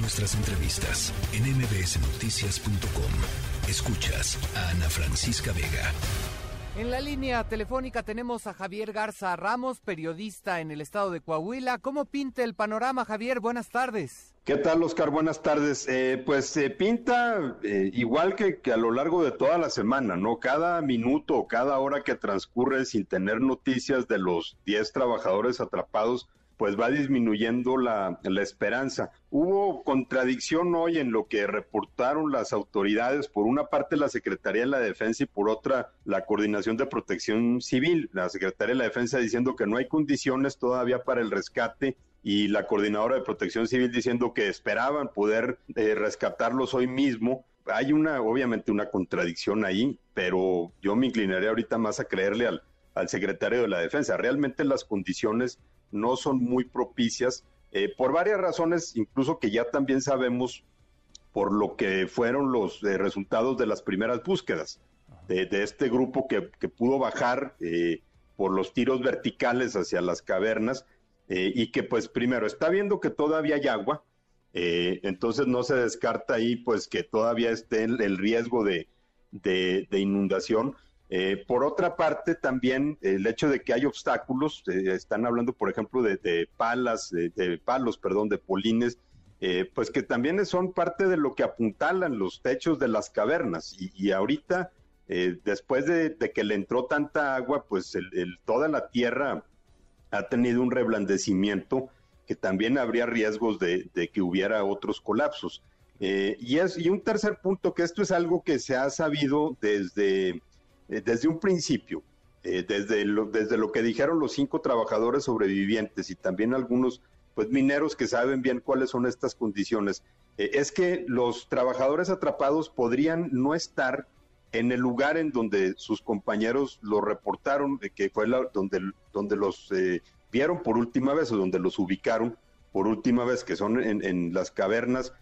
Nuestras entrevistas en mbsnoticias.com. Escuchas a Ana Francisca Vega. En la línea telefónica tenemos a Javier Garza Ramos, periodista en el estado de Coahuila. ¿Cómo pinta el panorama, Javier? Buenas tardes. ¿Qué tal, Oscar? Buenas tardes. Eh, pues se pinta eh, igual que, que, a lo largo de toda la semana, ¿no? Cada minuto o cada hora que transcurre sin tener noticias de los 10 trabajadores atrapados, pues va disminuyendo la, la, esperanza. Hubo contradicción hoy en lo que reportaron las autoridades, por una parte la Secretaría de la Defensa y por otra la Coordinación de Protección Civil. La Secretaría de la Defensa diciendo que no hay condiciones todavía para el rescate y la Coordinadora de Protección Civil diciendo que esperaban poder eh, rescatarlos hoy mismo. Hay una, obviamente, una contradicción ahí, pero yo me inclinaré ahorita más a creerle al, al secretario de la Defensa. Realmente las condiciones no son muy propicias eh, por varias razones, incluso que ya también sabemos por lo que fueron los eh, resultados de las primeras búsquedas de, este grupo que, pudo bajar eh, por los tiros verticales hacia las cavernas eh, y que pues primero está viendo que todavía hay agua, entonces no se descarta ahí pues que todavía esté el, riesgo de, de inundación eh, por otra parte, también el hecho de que hay obstáculos, eh, están hablando, por ejemplo, de, palas, de, palos, perdón, de polines, eh, pues que también son parte de lo que apuntalan los techos de las cavernas. Y, y ahorita, eh, después de, que le entró tanta agua, pues el, toda la tierra ha tenido un reblandecimiento que también habría riesgos de, que hubiera otros colapsos. Y, es, y un tercer punto, que esto es algo que se ha sabido desde eh, desde un principio, eh, desde, lo, desde lo que dijeron los cinco trabajadores sobrevivientes y también algunos pues mineros que saben bien cuáles son estas condiciones, eh, es que los trabajadores atrapados podrían no estar en el lugar en donde sus compañeros lo reportaron, que fue la, donde, donde los vieron por última vez o donde los ubicaron por última vez, que son en, las cavernas,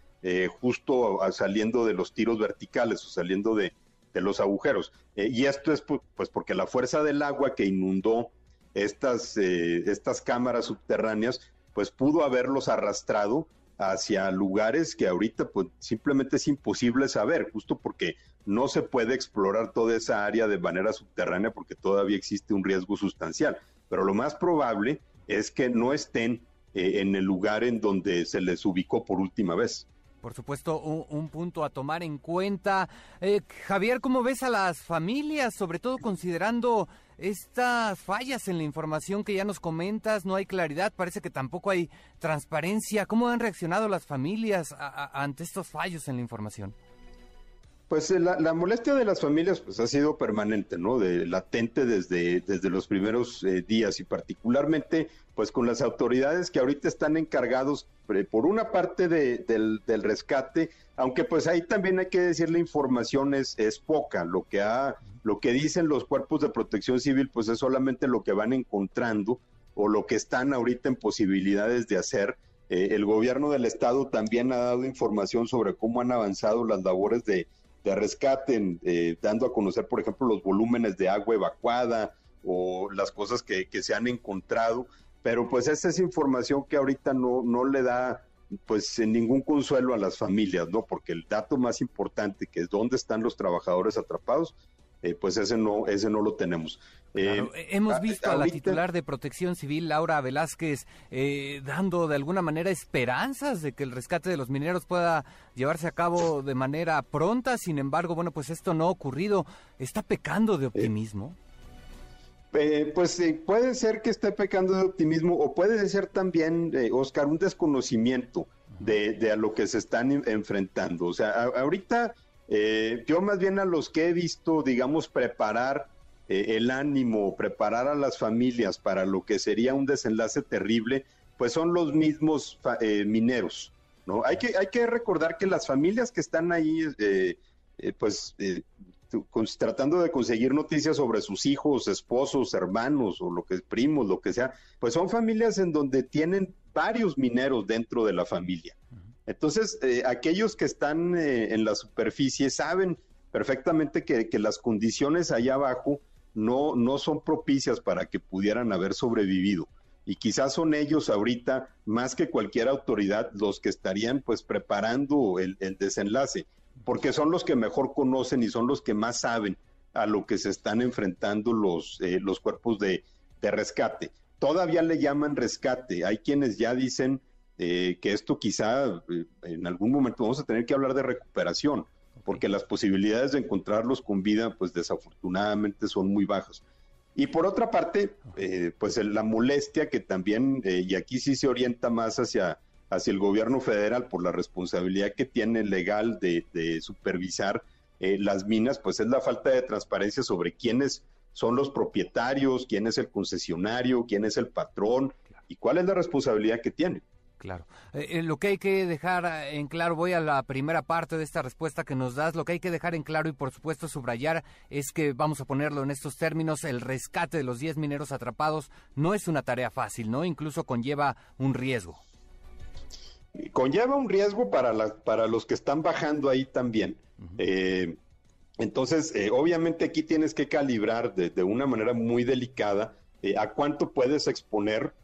justo saliendo de los tiros verticales o saliendo de, de los agujeros. Eh, y esto es pues porque la fuerza del agua que inundó estas, eh, estas cámaras subterráneas, pues pudo haberlos arrastrado hacia lugares que ahorita pues simplemente es imposible saber, justo porque no se puede explorar toda esa área de manera subterránea porque todavía existe un riesgo sustancial. Pero lo más probable es que no estén eh, en el lugar en donde se les ubicó por última vez por supuesto, un, un, punto a tomar en cuenta. Eh, Javier, ¿cómo ves a las familias, sobre todo considerando estas fallas en la información que ya nos comentas? No hay claridad, parece que tampoco hay transparencia. ¿Cómo han reaccionado las familias ante estos fallos en la información? Pues eh, la, molestia de las familias pues ha sido permanente, ¿no? De latente desde, desde los primeros eh, días y particularmente pues con las autoridades que ahorita están encargados por una parte de, del, del, rescate, aunque pues ahí también hay que decir la información es, es poca, lo que ha, lo que dicen los cuerpos de protección civil pues es solamente lo que van encontrando o lo que están ahorita en posibilidades de hacer. Eh, el gobierno del estado también ha dado información sobre cómo han avanzado las labores de, de rescate, eh, dando a conocer, por ejemplo, los volúmenes de agua evacuada o las cosas que, que, se han encontrado, pero pues esa es información que ahorita no, no le da pues ningún consuelo a las familias, ¿no? Porque el dato más importante, que es dónde están los trabajadores atrapados, eh, pues ese no, ese no lo tenemos. Claro. Eh, Hemos visto a, a, la titular de Protección Civil, Laura Velázquez, eh, dando de alguna manera esperanzas de que el rescate de los mineros pueda llevarse a cabo de manera pronta. Sin embargo, bueno, pues esto no ha ocurrido. ¿Está pecando de optimismo? Eh, pues puede ser que esté pecando de optimismo o puede ser también, Oscar, un desconocimiento de, de, a lo que se están enfrentando. O sea, a, ahorita eh, yo más bien a los que he visto, digamos, preparar eh, el ánimo, preparar a las familias para lo que sería un desenlace terrible, pues son los mismos eh, mineros, ¿no? Hay que, hay que recordar que las familias que están ahí, eh, pues tratando de conseguir noticias sobre sus hijos, esposos, hermanos o lo que primos, lo que sea, pues son familias en donde tienen varios mineros dentro de la familia. Entonces, eh, aquellos que están eh, en la superficie saben perfectamente que, las condiciones allá abajo no, no son propicias para que pudieran haber sobrevivido. y quizás son ellos ahorita, más que cualquier autoridad, los que estarían pues preparando el, desenlace, porque son los que mejor conocen y son los que más saben a lo que se están enfrentando los, eh, los cuerpos de, rescate. Todavía le llaman rescate, hay quienes ya dicen eh, que esto quizá eh, en algún momento vamos a tener que hablar de recuperación, porque las posibilidades de encontrarlos con vida, pues desafortunadamente son muy bajas. Y por otra parte, eh, pues la molestia que también, eh, y aquí sí se orienta más hacia, hacia el gobierno federal por la responsabilidad que tiene legal de, supervisar eh, las minas, pues es la falta de transparencia sobre quiénes son los propietarios, quién es el concesionario, quién es el patrón y cuál es la responsabilidad que tiene. Claro. Eh, eh, lo que hay que dejar eh, en claro, voy a la primera parte de esta respuesta que nos das, lo que hay que dejar en claro y por supuesto subrayar es que, vamos a ponerlo en estos términos, el rescate de los 10 mineros atrapados no es una tarea fácil, ¿no? Incluso conlleva un riesgo. Conlleva un riesgo para, la, para los que están bajando ahí también. entonces, obviamente aquí tienes que calibrar de, de una manera muy delicada a cuánto puedes exponer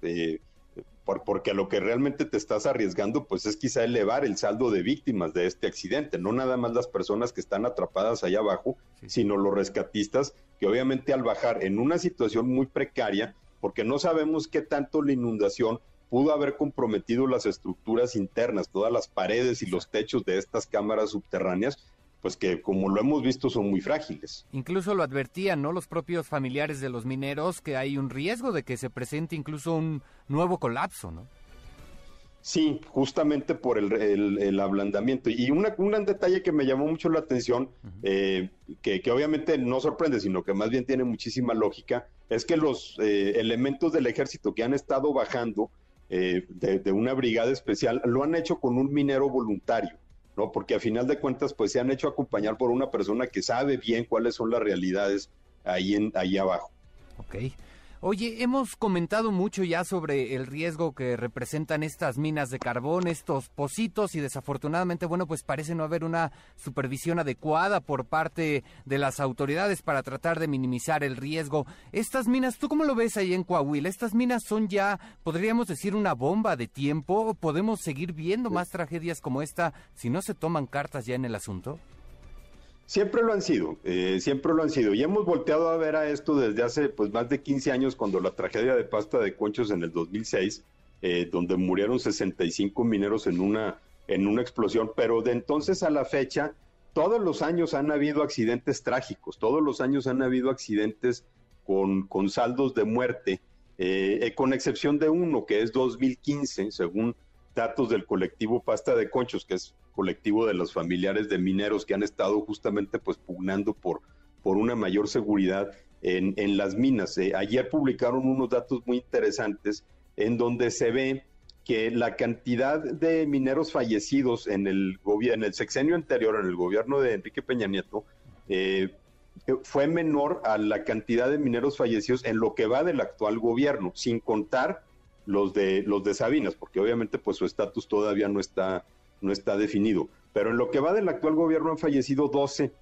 por, porque lo que realmente te estás arriesgando, pues es quizá elevar el saldo de víctimas de este accidente, no nada más las personas que están atrapadas allá abajo, sino los rescatistas, que obviamente al bajar en una situación muy precaria, porque no sabemos qué tanto la inundación pudo haber comprometido las estructuras internas, todas las paredes y los techos de estas cámaras subterráneas, pues que como lo hemos visto son muy frágiles. Incluso lo advertían, ¿no? Los propios familiares de los mineros que hay un riesgo de que se presente incluso un nuevo colapso, ¿no? Sí, justamente por el, ablandamiento. Y una, un detalle que me llamó mucho la atención, eh, que, obviamente no sorprende, sino que más bien tiene muchísima lógica, es que los eh, elementos del ejército que han estado bajando eh, de, una brigada especial lo han hecho con un minero voluntario. ¿No? Porque a final de cuentas, pues se han hecho acompañar por una persona que sabe bien cuáles son las realidades ahí, en, ahí abajo. Ok. Oye, hemos comentado mucho ya sobre el riesgo que representan estas minas de carbón, estos pocitos y desafortunadamente, bueno, pues parece no haber una supervisión adecuada por parte de las autoridades para tratar de minimizar el riesgo. Estas minas, ¿tú cómo lo ves ahí en Coahuila? ¿Estas minas son ya, podríamos decir, una bomba de tiempo? ¿Podemos seguir viendo más tragedias como esta si no se toman cartas ya en el asunto? Siempre lo han sido, eh, siempre lo han sido. Y hemos volteado a ver a esto desde hace pues más de 15 años, cuando la tragedia de pasta de conchos en el 2006, eh, donde murieron 65 mineros en una, en una explosión. Pero de entonces a la fecha, todos los años han habido accidentes trágicos, todos los años han habido accidentes con, con saldos de muerte, eh, con excepción de uno, que es 2015, según datos del colectivo Pasta de Conchos, que es colectivo de los familiares de mineros que han estado justamente pues pugnando por, por una mayor seguridad en, en las minas. Eh, ayer publicaron unos datos muy interesantes en donde se ve que la cantidad de mineros fallecidos en el, en el sexenio anterior, en el gobierno de Enrique Peña Nieto, eh, fue menor a la cantidad de mineros fallecidos en lo que va del actual gobierno, sin contar los de los de Sabinas, porque obviamente pues su estatus todavía no está no está definido. Pero en lo que va del actual gobierno han fallecido 12,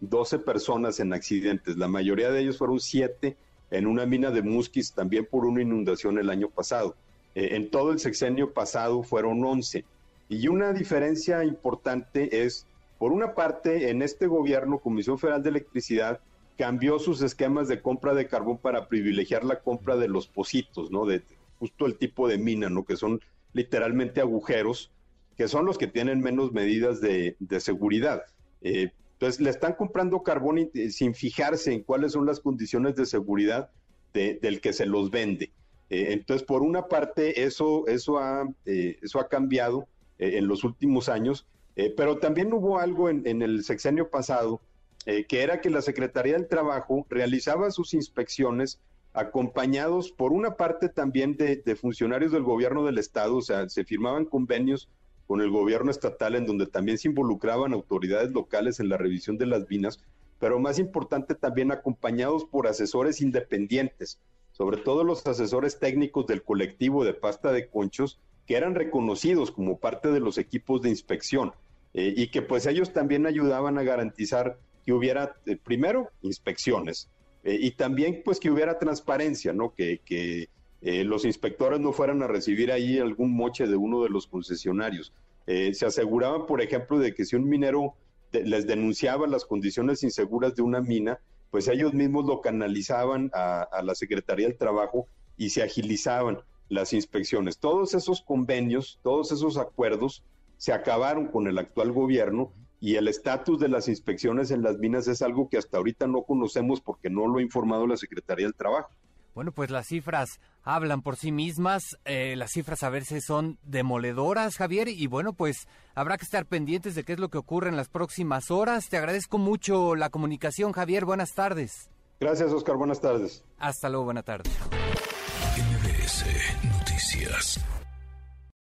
12 eh, personas en accidentes. La mayoría de ellos fueron 7 en una mina de Musquis, también por una inundación el año pasado. Eh, en todo el sexenio pasado fueron 11. Y una diferencia importante es, por una parte, en este gobierno, Comisión Federal de Electricidad cambió sus esquemas de compra de carbón para privilegiar la compra de los pocitos, ¿no? De, justo el tipo de mina, ¿no? Que son literalmente agujeros, que son los que tienen menos medidas de, seguridad. Eh, entonces, le están comprando carbón eh, sin fijarse en cuáles son las condiciones de seguridad del que se los vende. Eh, entonces, por una parte, eso, eso, ha, eso ha cambiado en los últimos años, pero también hubo algo en, en el sexenio pasado, que era que la Secretaría del Trabajo realizaba sus inspecciones acompañados por una parte también de, funcionarios del gobierno del estado, o sea, se firmaban convenios con el gobierno estatal en donde también se involucraban autoridades locales en la revisión de las minas, pero más importante también acompañados por asesores independientes, sobre todo los asesores técnicos del colectivo de pasta de conchos, que eran reconocidos como parte de los equipos de inspección eh, y que pues ellos también ayudaban a garantizar que hubiera, eh, primero, inspecciones, eh, y también pues que hubiera transparencia, ¿no? Que, que, eh, los inspectores no fueran a recibir ahí algún moche de uno de los concesionarios. Eh, se aseguraba, por ejemplo, de que si un minero les denunciaba las condiciones inseguras de una mina, pues ellos mismos lo canalizaban a, a la Secretaría del Trabajo y se agilizaban las inspecciones. Todos esos convenios, todos esos acuerdos se acabaron con el actual gobierno y el estatus de las inspecciones en las minas es algo que hasta ahorita no conocemos porque no lo ha informado la Secretaría del Trabajo. Bueno, pues las cifras hablan por sí mismas, eh, las cifras a veces son demoledoras, Javier, y bueno, pues habrá que estar pendientes de qué es lo que ocurre en las próximas horas. Te agradezco mucho la comunicación, Javier, buenas tardes. Gracias, Oscar, buenas tardes. Hasta luego, buenas tardes. MBS Noticias.